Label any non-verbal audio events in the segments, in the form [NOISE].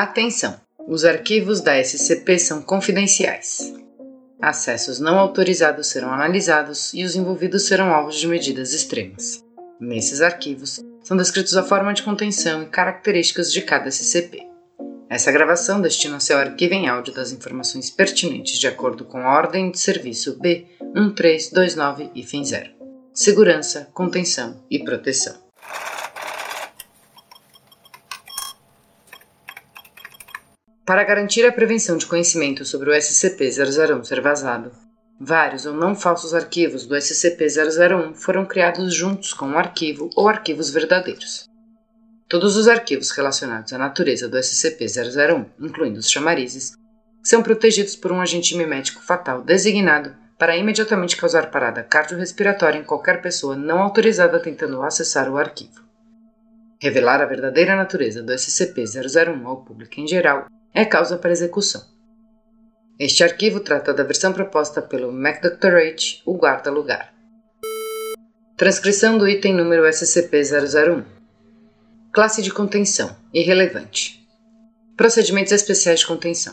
Atenção! Os arquivos da SCP são confidenciais. Acessos não autorizados serão analisados e os envolvidos serão alvos de medidas extremas. Nesses arquivos são descritos a forma de contenção e características de cada SCP. Essa gravação destina-se ao arquivo em áudio das informações pertinentes de acordo com a ordem de serviço B1329 e fim 0. Segurança, contenção e proteção. Para garantir a prevenção de conhecimento sobre o SCP-001 ser vazado, vários ou não falsos arquivos do SCP-001 foram criados juntos com o arquivo ou arquivos verdadeiros. Todos os arquivos relacionados à natureza do SCP-001, incluindo os chamarizes, são protegidos por um agente mimético fatal designado para imediatamente causar parada cardiorrespiratória em qualquer pessoa não autorizada tentando acessar o arquivo. Revelar a verdadeira natureza do SCP-001 ao público em geral é causa para execução. Este arquivo trata da versão proposta pelo MacDoctorate, o guarda-lugar. Transcrição do item número SCP-001 Classe de contenção Irrelevante Procedimentos especiais de contenção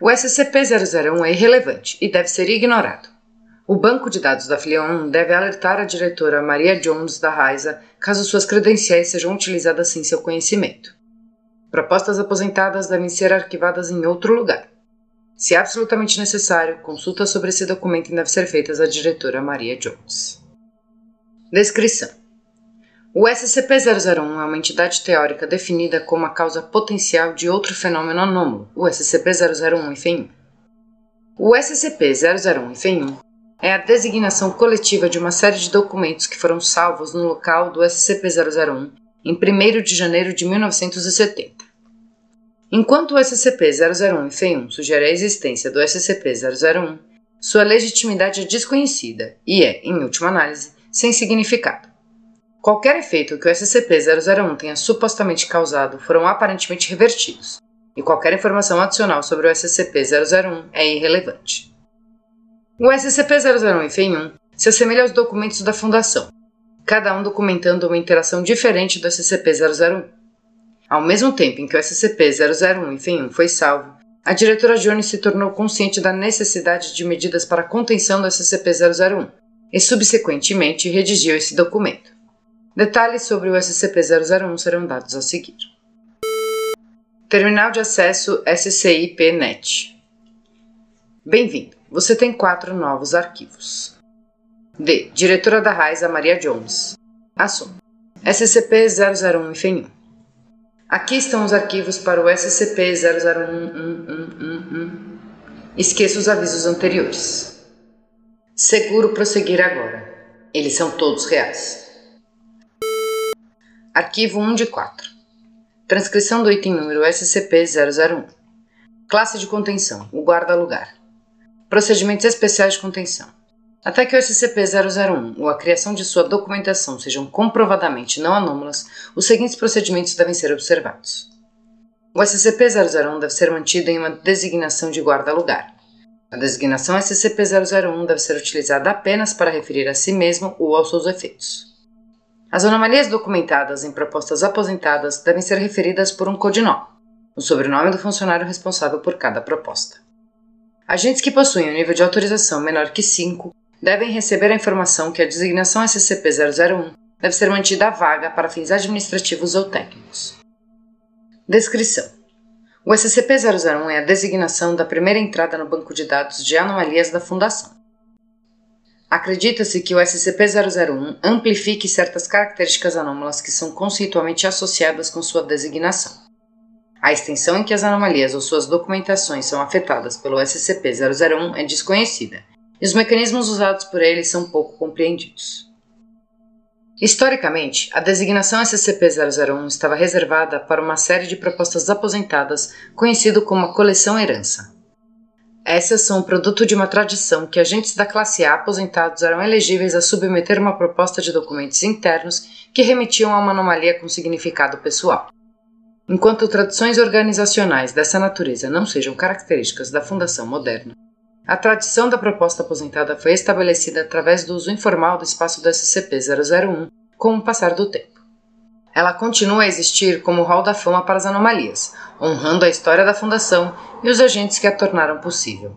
O SCP-001 é irrelevante e deve ser ignorado. O banco de dados da Filial 1 deve alertar a diretora Maria Jones da Raiza caso suas credenciais sejam utilizadas sem seu conhecimento. Propostas aposentadas devem ser arquivadas em outro lugar. Se absolutamente necessário, consulta sobre esse documento deve ser feitas à diretora Maria Jones. Descrição: O SCP-001 é uma entidade teórica definida como a causa potencial de outro fenômeno anômalo, o SCP-001-1. O SCP-001-1 é a designação coletiva de uma série de documentos que foram salvos no local do SCP-001 em 1 de janeiro de 1970. Enquanto o SCP-001-1 sugere a existência do SCP-001, sua legitimidade é desconhecida e é, em última análise, sem significado. Qualquer efeito que o SCP-001 tenha supostamente causado foram aparentemente revertidos, e qualquer informação adicional sobre o SCP-001 é irrelevante. O SCP-001-1 se assemelha aos documentos da Fundação, cada um documentando uma interação diferente do SCP-001. Ao mesmo tempo em que o SCP-001 enfim foi salvo, a diretora Jones se tornou consciente da necessidade de medidas para a contenção do SCP-001 e, subsequentemente, redigiu esse documento. Detalhes sobre o SCP-001 serão dados a seguir. Terminal de acesso SCIP-NET Bem-vindo! Você tem quatro novos arquivos. D. Diretora da Raiza Maria Jones. Assunto: SCP-001 FENHUM. Aqui estão os arquivos para o SCP-001. Esqueça os avisos anteriores. Seguro prosseguir agora. Eles são todos reais. Arquivo 1 de 4. Transcrição do item número SCP-001. Classe de contenção: o guarda-lugar. Procedimentos especiais de contenção. Até que o SCP-001 ou a criação de sua documentação sejam comprovadamente não anômalas, os seguintes procedimentos devem ser observados. O SCP-001 deve ser mantido em uma designação de guarda-lugar. A designação SCP-001 deve ser utilizada apenas para referir a si mesmo ou aos seus efeitos. As anomalias documentadas em propostas aposentadas devem ser referidas por um codinome, o sobrenome do funcionário responsável por cada proposta. Agentes que possuem um nível de autorização menor que 5 devem receber a informação que a designação SCP-001 deve ser mantida vaga para fins administrativos ou técnicos. Descrição: O SCP-001 é a designação da primeira entrada no banco de dados de anomalias da Fundação. Acredita-se que o SCP-001 amplifique certas características anômalas que são conceitualmente associadas com sua designação. A extensão em que as anomalias ou suas documentações são afetadas pelo SCP-001 é desconhecida e os mecanismos usados por ele são pouco compreendidos. Historicamente, a designação SCP-001 estava reservada para uma série de propostas aposentadas conhecido como a coleção herança. Essas são o produto de uma tradição que agentes da classe A aposentados eram elegíveis a submeter uma proposta de documentos internos que remetiam a uma anomalia com significado pessoal. Enquanto tradições organizacionais dessa natureza não sejam características da fundação moderna, a tradição da proposta aposentada foi estabelecida através do uso informal do espaço do SCP-001 com o passar do tempo. ela continua a existir como hall da fama para as anomalias, honrando a história da fundação e os agentes que a tornaram possível.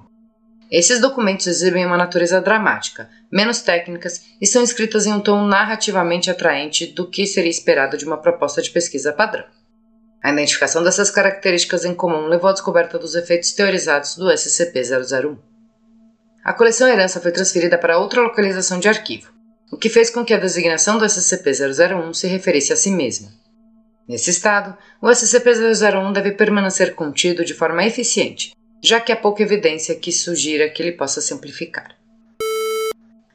Esses documentos exibem uma natureza dramática, menos técnicas e são escritas em um tom narrativamente atraente do que seria esperado de uma proposta de pesquisa padrão. A identificação dessas características em comum levou à descoberta dos efeitos teorizados do SCP-001. A coleção Herança foi transferida para outra localização de arquivo, o que fez com que a designação do SCP-001 se referisse a si mesma. Nesse estado, o SCP-001 deve permanecer contido de forma eficiente, já que há pouca evidência que sugira que ele possa se amplificar.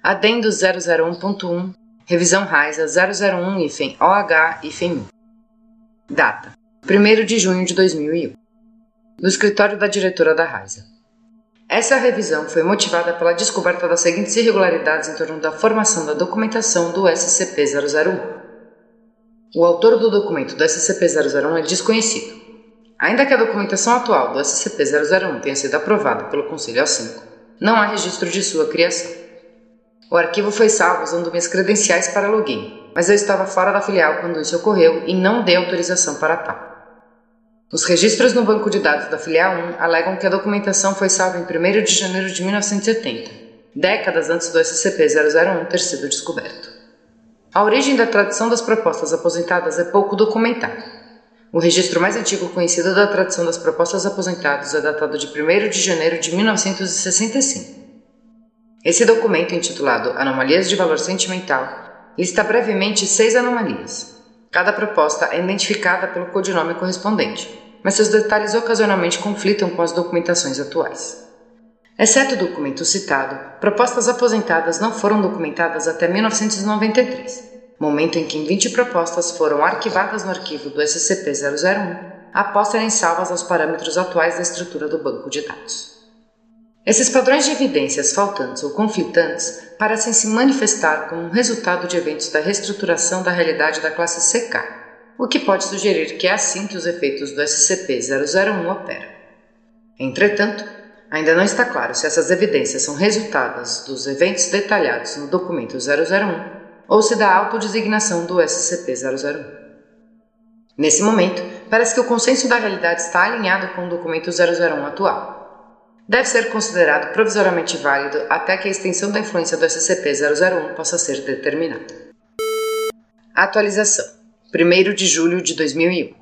Adendo 001.1 Revisão RAISA 001-OH-1 Data: 1 de junho de 2001 Do escritório da diretora da RAISA essa revisão foi motivada pela descoberta das seguintes irregularidades em torno da formação da documentação do SCP-001. O autor do documento do SCP-001 é desconhecido. Ainda que a documentação atual do SCP-001 tenha sido aprovada pelo Conselho A5, não há registro de sua criação. O arquivo foi salvo usando minhas credenciais para login, mas eu estava fora da filial quando isso ocorreu e não dei autorização para tal. Os registros no banco de dados da filial 1 alegam que a documentação foi salva em 1 de janeiro de 1970, décadas antes do SCP-001 ter sido descoberto. A origem da tradição das propostas aposentadas é pouco documentada. O registro mais antigo conhecido da tradição das propostas aposentadas é datado de 1 de janeiro de 1965. Esse documento, intitulado Anomalias de Valor Sentimental, lista brevemente seis anomalias, Cada proposta é identificada pelo codinome correspondente, mas seus detalhes ocasionalmente conflitam com as documentações atuais. Exceto o documento citado, propostas aposentadas não foram documentadas até 1993, momento em que 20 propostas foram arquivadas no arquivo do SCP-001 após serem salvas aos parâmetros atuais da estrutura do banco de dados. Esses padrões de evidências faltantes ou conflitantes parecem se manifestar como um resultado de eventos da reestruturação da realidade da classe CK, o que pode sugerir que é assim que os efeitos do SCP-001 operam. Entretanto, ainda não está claro se essas evidências são resultados dos eventos detalhados no documento 001 ou se da autodesignação do SCP-001. Nesse momento, parece que o consenso da realidade está alinhado com o documento 001 atual deve ser considerado provisoriamente válido até que a extensão da influência do SCP-001 possa ser determinada. Atualização: 1 de julho de 2001.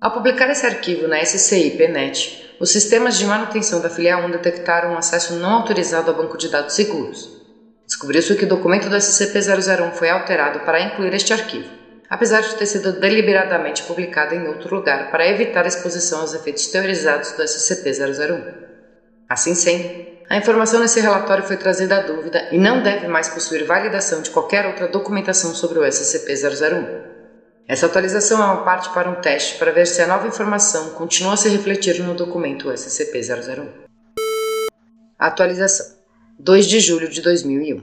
Ao publicar esse arquivo na SCI-PNET, os sistemas de manutenção da filial 1 detectaram um acesso não autorizado ao banco de dados seguros. Descobriu-se que o documento do SCP-001 foi alterado para incluir este arquivo, apesar de ter sido deliberadamente publicado em outro lugar para evitar a exposição aos efeitos teorizados do SCP-001. Assim sendo, a informação nesse relatório foi trazida à dúvida e não deve mais possuir validação de qualquer outra documentação sobre o SCP-001. Essa atualização é uma parte para um teste para ver se a nova informação continua a se refletir no documento SCP-001. Atualização 2 de julho de 2001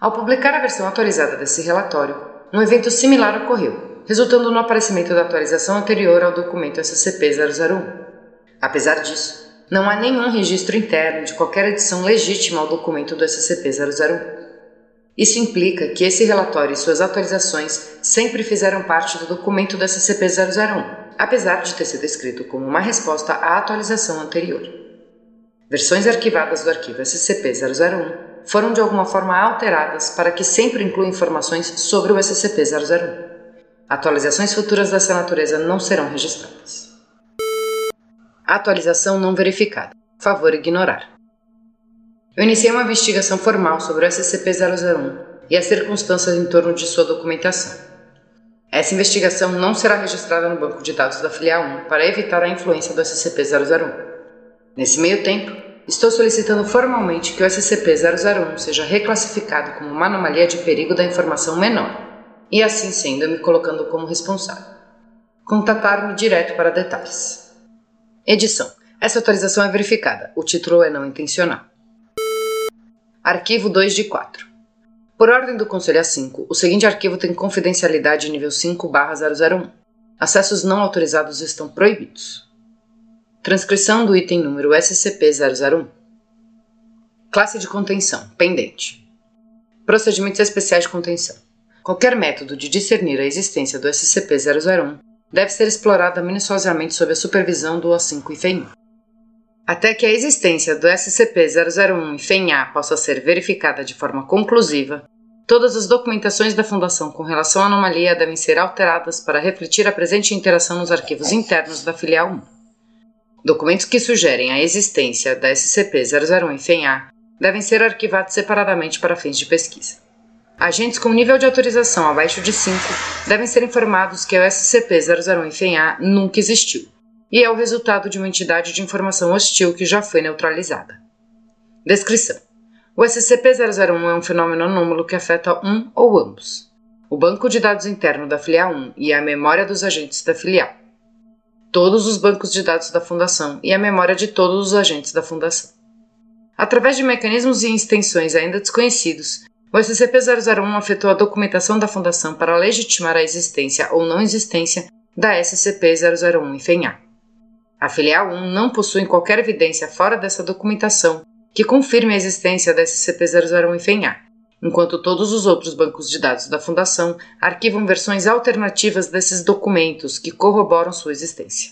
Ao publicar a versão atualizada desse relatório, um evento similar ocorreu, resultando no aparecimento da atualização anterior ao documento SCP-001. Apesar disso, não há nenhum registro interno de qualquer adição legítima ao documento do SCP-001. Isso implica que esse relatório e suas atualizações sempre fizeram parte do documento do SCP-001, apesar de ter sido escrito como uma resposta à atualização anterior. Versões arquivadas do arquivo SCP-001 foram de alguma forma alteradas para que sempre incluam informações sobre o SCP-001. Atualizações futuras dessa natureza não serão registradas. Atualização não verificada. Favor ignorar. Eu iniciei uma investigação formal sobre o SCP-001 e as circunstâncias em torno de sua documentação. Essa investigação não será registrada no banco de dados da filial 1 para evitar a influência do SCP-001. Nesse meio tempo, estou solicitando formalmente que o SCP-001 seja reclassificado como uma anomalia de perigo da informação menor, e assim sendo, me colocando como responsável. Contatar-me direto para detalhes. Edição. Essa atualização é verificada. O título é não intencional. Arquivo 2 de 4. Por ordem do Conselho A5, o seguinte arquivo tem confidencialidade nível 5/001. Acessos não autorizados estão proibidos. Transcrição do item número SCP-001. Classe de contenção pendente. Procedimentos especiais de contenção. qualquer método de discernir a existência do SCP-001 deve ser explorada minuciosamente sob a supervisão do O5 e FEM. Até que a existência do SCP-001 e FEM-A possa ser verificada de forma conclusiva, todas as documentações da Fundação com relação à anomalia devem ser alteradas para refletir a presente interação nos arquivos internos da Filial 1. Documentos que sugerem a existência da SCP-001 e FEM-A devem ser arquivados separadamente para fins de pesquisa. Agentes com nível de autorização abaixo de 5 devem ser informados que o SCP-001 e FEM-A nunca existiu e é o resultado de uma entidade de informação hostil que já foi neutralizada. Descrição: O SCP-001 é um fenômeno anômalo que afeta um ou ambos, o banco de dados interno da filial 1 e a memória dos agentes da filial todos os bancos de dados da Fundação e a memória de todos os agentes da Fundação. Através de mecanismos e extensões ainda desconhecidos, o SCP-001 afetou a documentação da Fundação para legitimar a existência ou não existência da SCP-001 em FENHA. A Filial 1 não possui qualquer evidência fora dessa documentação que confirme a existência da SCP-001 em FENHA, enquanto todos os outros bancos de dados da Fundação arquivam versões alternativas desses documentos que corroboram sua existência.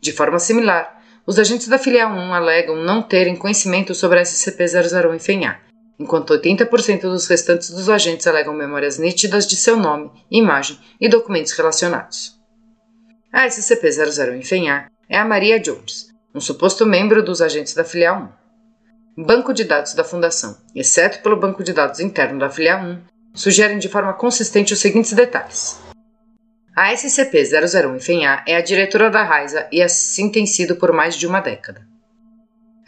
De forma similar, os agentes da Filial 1 alegam não terem conhecimento sobre a SCP-001 em FENHA, enquanto 80% dos restantes dos agentes alegam memórias nítidas de seu nome, imagem e documentos relacionados. A SCP-00 em FENHA é a Maria Jones, um suposto membro dos agentes da Filial 1. Banco de dados da Fundação, exceto pelo banco de dados interno da filial 1, sugerem de forma consistente os seguintes detalhes. A SCP-001 em FENHA é a diretora da RAISA e assim tem sido por mais de uma década.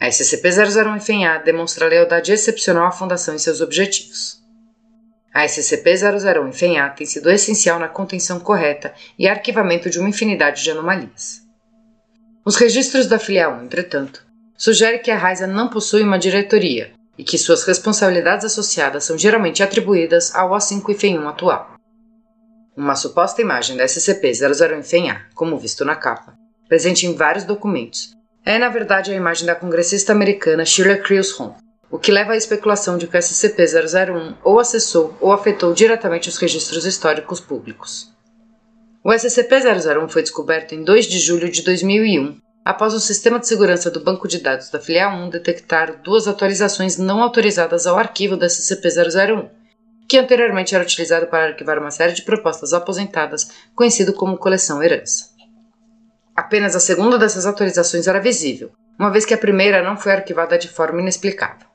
A SCP-001 em FENHA demonstra lealdade excepcional à Fundação e seus objetivos. A SCP-001 em FENHA tem sido essencial na contenção correta e arquivamento de uma infinidade de anomalias. Os registros da filial 1, entretanto, sugere que a Raisa não possui uma diretoria e que suas responsabilidades associadas são geralmente atribuídas ao O5 FEM1 atual. Uma suposta imagem da SCP-00 FEM-A, como visto na capa, presente em vários documentos, é na verdade a imagem da congressista americana Crews Home, o que leva à especulação de que o SCP-001 ou acessou ou afetou diretamente os registros históricos públicos. O SCP-001 foi descoberto em 2 de julho de 2001 após o sistema de segurança do banco de dados da filial 1 detectar duas atualizações não autorizadas ao arquivo da SCP-001, que anteriormente era utilizado para arquivar uma série de propostas aposentadas, conhecido como coleção herança. Apenas a segunda dessas atualizações era visível, uma vez que a primeira não foi arquivada de forma inexplicável.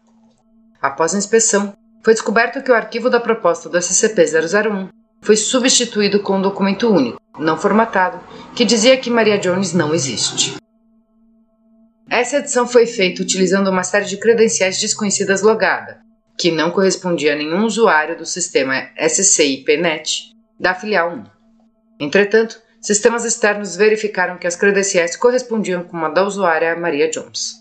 Após a inspeção, foi descoberto que o arquivo da proposta do SCP-001 foi substituído com um documento único, não formatado, que dizia que Maria Jones não existe. Essa edição foi feita utilizando uma série de credenciais desconhecidas logada, que não correspondia a nenhum usuário do sistema SCIPNet da filial 1. Entretanto, sistemas externos verificaram que as credenciais correspondiam com uma da usuária Maria Jones.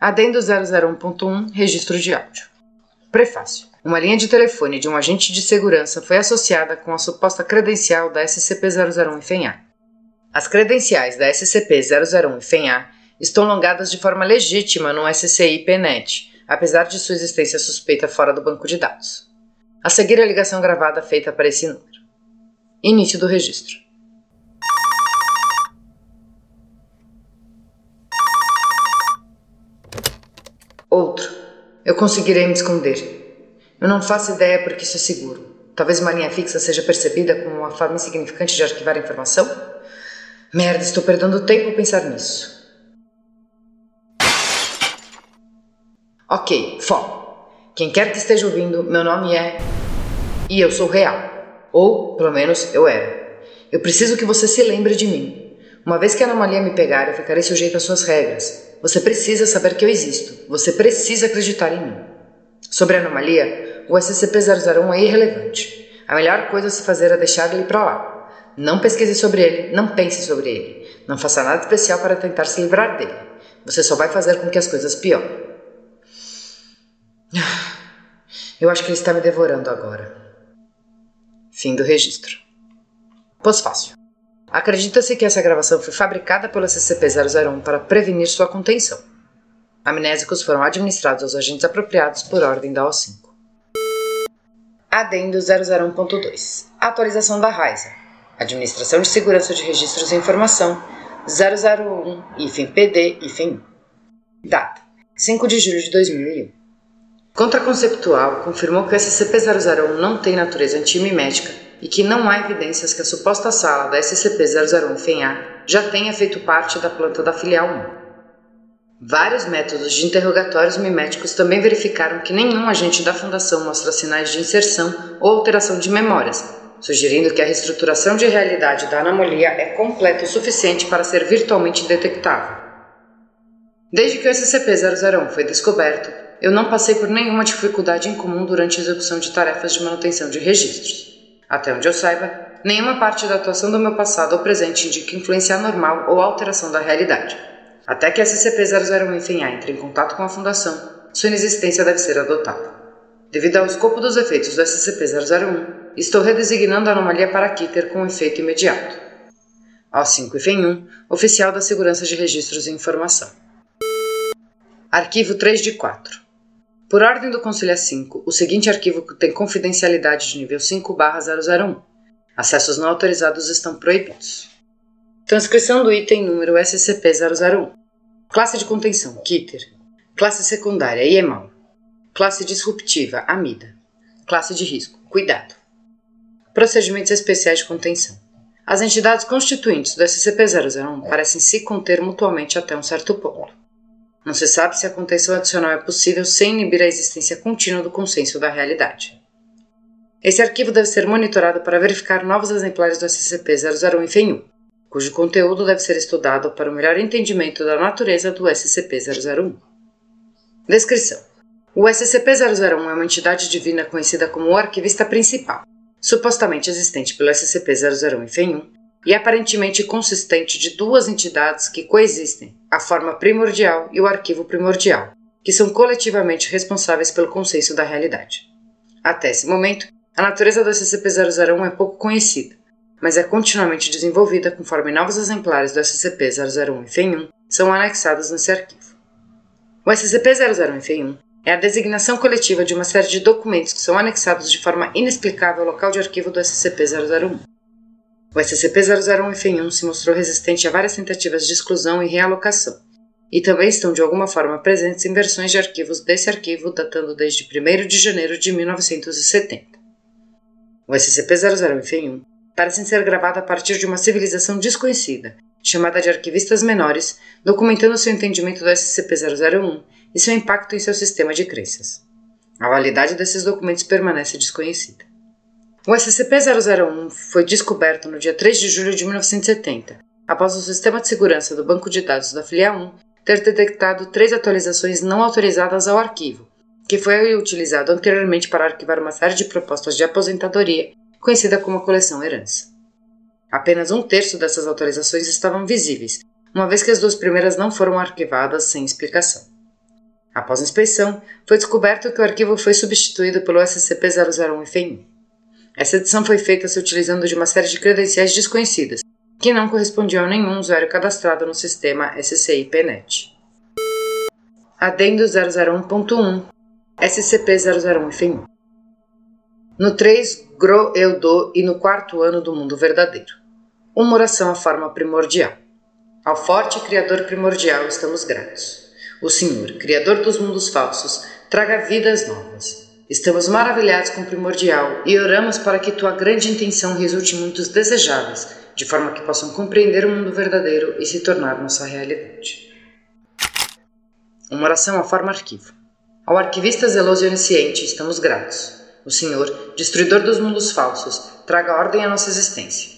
Adendo 001.1 Registro de áudio. Prefácio. Uma linha de telefone de um agente de segurança foi associada com a suposta credencial da SCP-001 em FENHA. As credenciais da SCP-001 e FENHA estão logadas de forma legítima no SCI-PNET, apesar de sua existência suspeita fora do banco de dados. A seguir a ligação gravada feita para esse número. Início do registro. Outro. Eu conseguirei me esconder. Eu não faço ideia porque isso é seguro. Talvez uma linha fixa seja percebida como uma forma insignificante de arquivar informação? Merda, estou perdendo tempo a pensar nisso. Ok, foco. Quem quer que esteja ouvindo, meu nome é. E eu sou real. Ou, pelo menos, eu era. Eu preciso que você se lembre de mim. Uma vez que a anomalia me pegar, eu ficarei sujeito às suas regras. Você precisa saber que eu existo. Você precisa acreditar em mim. Sobre a anomalia, o SCP-001 é irrelevante. A melhor coisa a se fazer é deixar ele para lá. Não pesquise sobre ele, não pense sobre ele. Não faça nada especial para tentar se livrar dele. Você só vai fazer com que as coisas piorem. [SIGHS] Eu acho que ele está me devorando agora. Fim do registro. Pós-fácil. Acredita-se que essa gravação foi fabricada pelo SCP-001 para prevenir sua contenção. Amnésicos foram administrados aos agentes apropriados por ordem da O5. Adendo 001.2 Atualização da RAISA Administração de Segurança de Registros e Informação 001 IFEM PD IFEM 1 Data 5 de julho de 2001 Contraconceptual confirmou que o SCP-001 não tem natureza antimimética e que não há evidências que a suposta sala da SCP-001 FENA já tenha feito parte da planta da filial 1. Vários métodos de interrogatórios miméticos também verificaram que nenhum agente da Fundação mostra sinais de inserção ou alteração de memórias, sugerindo que a reestruturação de realidade da anomalia é completa o suficiente para ser virtualmente detectável. Desde que o SCP-001 foi descoberto, eu não passei por nenhuma dificuldade em comum durante a execução de tarefas de manutenção de registros. Até onde eu saiba, nenhuma parte da atuação do meu passado ou presente indica influência anormal ou alteração da realidade. Até que a SCP-001 Enfenhar entre em contato com a Fundação, sua inexistência deve ser adotada. Devido ao escopo dos efeitos do SCP-001, estou redesignando a anomalia para Kitter com efeito imediato. O5 IFEM1, Oficial da Segurança de Registros e Informação. Arquivo 3 de 4. Por ordem do Conselho 5, o seguinte arquivo tem confidencialidade de nível 5/001. Acessos não autorizados estão proibidos. Transcrição do item número SCP-001. Classe de contenção, Kitter. Classe secundária, IEMAL. Classe disruptiva, AMIDA. Classe de risco, Cuidado. Procedimentos especiais de contenção. As entidades constituintes do SCP-001 parecem se conter mutuamente até um certo ponto. Não se sabe se a contenção adicional é possível sem inibir a existência contínua do consenso da realidade. Esse arquivo deve ser monitorado para verificar novos exemplares do SCP-001 em FENU, cujo conteúdo deve ser estudado para o melhor entendimento da natureza do SCP-001. Descrição: O SCP-001 é uma entidade divina conhecida como o arquivista principal, supostamente existente pelo SCP-001 em FEN1 e aparentemente consistente de duas entidades que coexistem, a forma primordial e o arquivo primordial, que são coletivamente responsáveis pelo consenso da realidade. Até esse momento, a natureza do SCP-001 é pouco conhecida, mas é continuamente desenvolvida conforme novos exemplares do SCP-001 e FEM1 são anexados nesse arquivo. O SCP-001 e FEM1 é a designação coletiva de uma série de documentos que são anexados de forma inexplicável ao local de arquivo do SCP-001. O SCP-001 e FEM1 se mostrou resistente a várias tentativas de exclusão e realocação, e também estão de alguma forma presentes em versões de arquivos desse arquivo datando desde 1 de janeiro de 1970. O SCP-00 e FEM1 parecem ser gravados a partir de uma civilização desconhecida, chamada de arquivistas menores, documentando seu entendimento do SCP-001 e seu impacto em seu sistema de crenças. A validade desses documentos permanece desconhecida. O SCP-001 foi descoberto no dia 3 de julho de 1970, após o sistema de segurança do banco de dados da Filial 1 ter detectado três atualizações não autorizadas ao arquivo, que foi utilizado anteriormente para arquivar uma série de propostas de aposentadoria conhecida como a coleção Herança. Apenas um terço dessas autorizações estavam visíveis, uma vez que as duas primeiras não foram arquivadas sem explicação. Após a inspeção, foi descoberto que o arquivo foi substituído pelo SCP-001 FEM. Essa edição foi feita se utilizando de uma série de credenciais desconhecidas, que não correspondiam a nenhum usuário cadastrado no sistema SCI-PNET. Adendo 001.1 SCP-001 FEM. No 3, Gro Eu Do e no quarto ano do mundo verdadeiro. Uma oração à forma primordial. Ao forte Criador primordial estamos gratos. O Senhor, Criador dos mundos falsos, traga vidas novas. Estamos maravilhados com o primordial e oramos para que tua grande intenção resulte em mundos desejáveis, de forma que possam compreender o mundo verdadeiro e se tornar nossa realidade. Uma oração à forma arquivo. Ao arquivista zeloso e onisciente estamos gratos o Senhor, destruidor dos mundos falsos, traga ordem à nossa existência.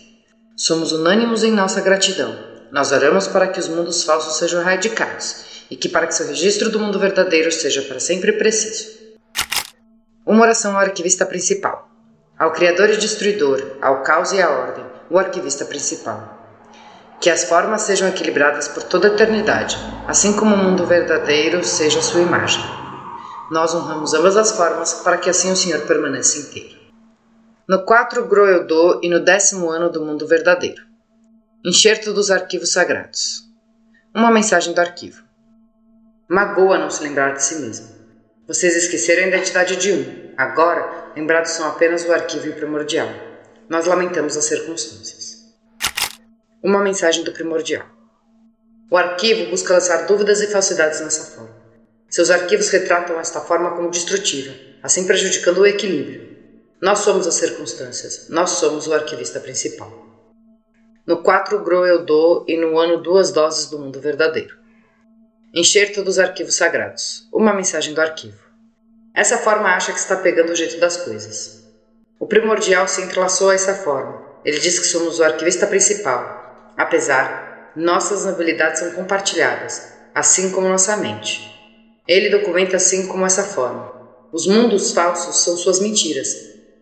Somos unânimos em nossa gratidão. Nós oramos para que os mundos falsos sejam erradicados e que para que seu registro do mundo verdadeiro seja para sempre preciso. Uma oração ao arquivista principal. Ao Criador e Destruidor, ao caos e à ordem, o arquivista principal. Que as formas sejam equilibradas por toda a eternidade, assim como o mundo verdadeiro seja a sua imagem. Nós honramos ambas as formas para que assim o Senhor permaneça inteiro. No 4 Groeldô e no décimo ano do mundo verdadeiro. Enxerto dos arquivos sagrados. Uma mensagem do arquivo. Magoa não se lembrar de si mesmo. Vocês esqueceram a identidade de um. agora, lembrados são apenas o arquivo e o primordial. Nós lamentamos as circunstâncias. Uma mensagem do primordial. O arquivo busca lançar dúvidas e falsidades nessa forma. Seus arquivos retratam esta forma como destrutiva, assim prejudicando o equilíbrio. Nós somos as circunstâncias, nós somos o arquivista principal. No 4 Gro eu dou e no ano duas doses do mundo verdadeiro. Enxerto dos arquivos sagrados. Uma mensagem do arquivo. Essa forma acha que está pegando o jeito das coisas. O primordial se entrelaçou a essa forma. Ele diz que somos o arquivista principal, Apesar, nossas habilidades são compartilhadas, assim como nossa mente. Ele documenta assim como essa forma. Os mundos falsos são suas mentiras,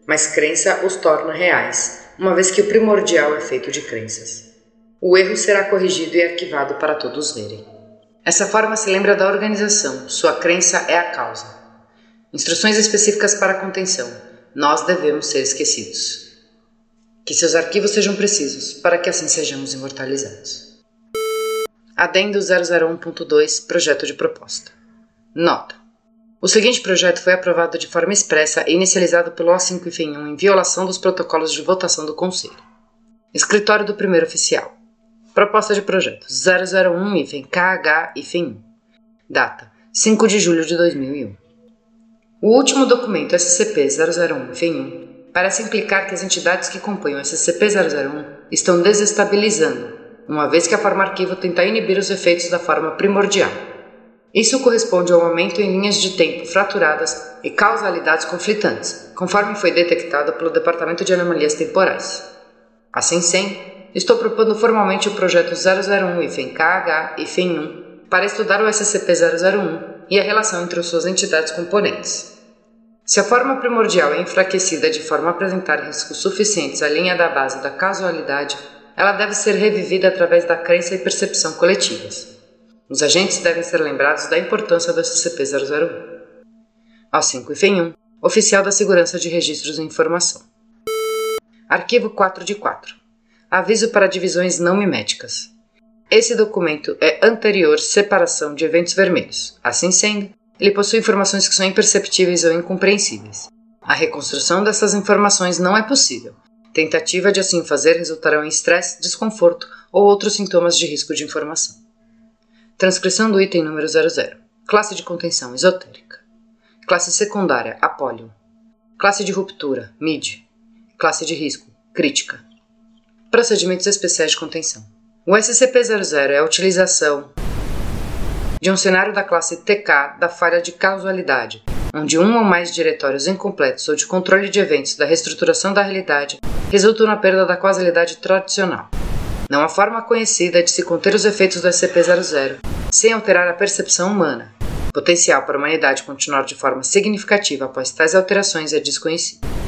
mas crença os torna reais, uma vez que o primordial é feito de crenças. O erro será corrigido e arquivado para todos verem. Essa forma se lembra da organização, sua crença é a causa. Instruções específicas para contenção. Nós devemos ser esquecidos. Que seus arquivos sejam precisos, para que assim sejamos imortalizados. Adendo 001.2 Projeto de Proposta. Nota. O seguinte projeto foi aprovado de forma expressa e inicializado pelo O5 e FEM1 em violação dos protocolos de votação do Conselho. Escritório do Primeiro Oficial. Proposta de projeto 001 IFEM KH e FEM1. Data 5 de julho de 2001. O último documento SCP-001 FEM1 parece implicar que as entidades que compõem o SCP-001 estão desestabilizando, uma vez que a forma arquivo tenta inibir os efeitos da forma primordial. Isso corresponde ao aumento em linhas de tempo fraturadas e causalidades conflitantes, conforme foi detectado pelo Departamento de Anomalias Temporais. Assim sendo, estou propondo formalmente o projeto 001 IFEM KH e FEM1 para estudar o SCP-001 e a relação entre suas entidades componentes. Se a forma primordial é enfraquecida de forma a apresentar riscos suficientes à linha da base da casualidade, ela deve ser revivida através da crença e percepção coletivas. Os agentes devem ser lembrados da importância do SCP-001. Ao 5 e 1, Oficial da Segurança de Registros e Informação. Arquivo 4 de 4. Aviso para divisões não miméticas. Esse documento é anterior separação de eventos vermelhos. Assim sendo, ele possui informações que são imperceptíveis ou incompreensíveis. A reconstrução dessas informações não é possível. Tentativa de assim fazer resultarão em estresse, desconforto ou outros sintomas de risco de informação. Transcrição do item número 00. Classe de contenção esotérica. Classe secundária apólio. Classe de ruptura MID. Classe de risco crítica. Procedimentos especiais de contenção. O SCP-00 é a utilização de um cenário da classe TK da falha de causalidade, onde um ou mais diretórios incompletos ou de controle de eventos da reestruturação da realidade resultam na perda da causalidade tradicional. Não há forma conhecida de se conter os efeitos do SCP-00 sem alterar a percepção humana. O potencial para a humanidade continuar de forma significativa após tais alterações é desconhecido.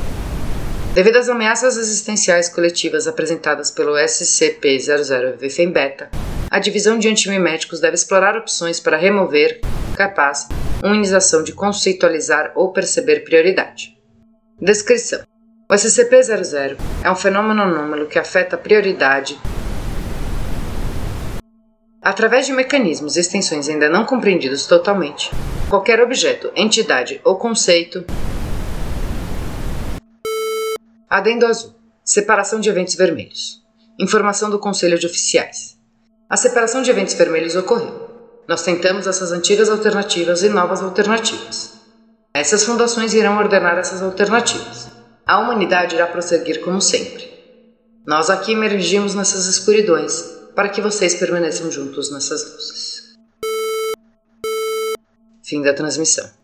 Devido às ameaças existenciais coletivas apresentadas pelo SCP-00-VFEM-Beta, a divisão de antimiméticos deve explorar opções para remover, capaz, imunização de conceitualizar ou perceber prioridade. Descrição: O SCP-00 é um fenômeno anômalo que afeta a prioridade Através de mecanismos e extensões ainda não compreendidos totalmente, qualquer objeto, entidade ou conceito. Adendo azul: separação de eventos vermelhos. Informação do Conselho de Oficiais. A separação de eventos vermelhos ocorreu. Nós tentamos essas antigas alternativas e novas alternativas. Essas fundações irão ordenar essas alternativas. A humanidade irá prosseguir como sempre. Nós aqui emergimos nessas escuridões para que vocês permaneçam juntos nessas luzes. Fim da transmissão.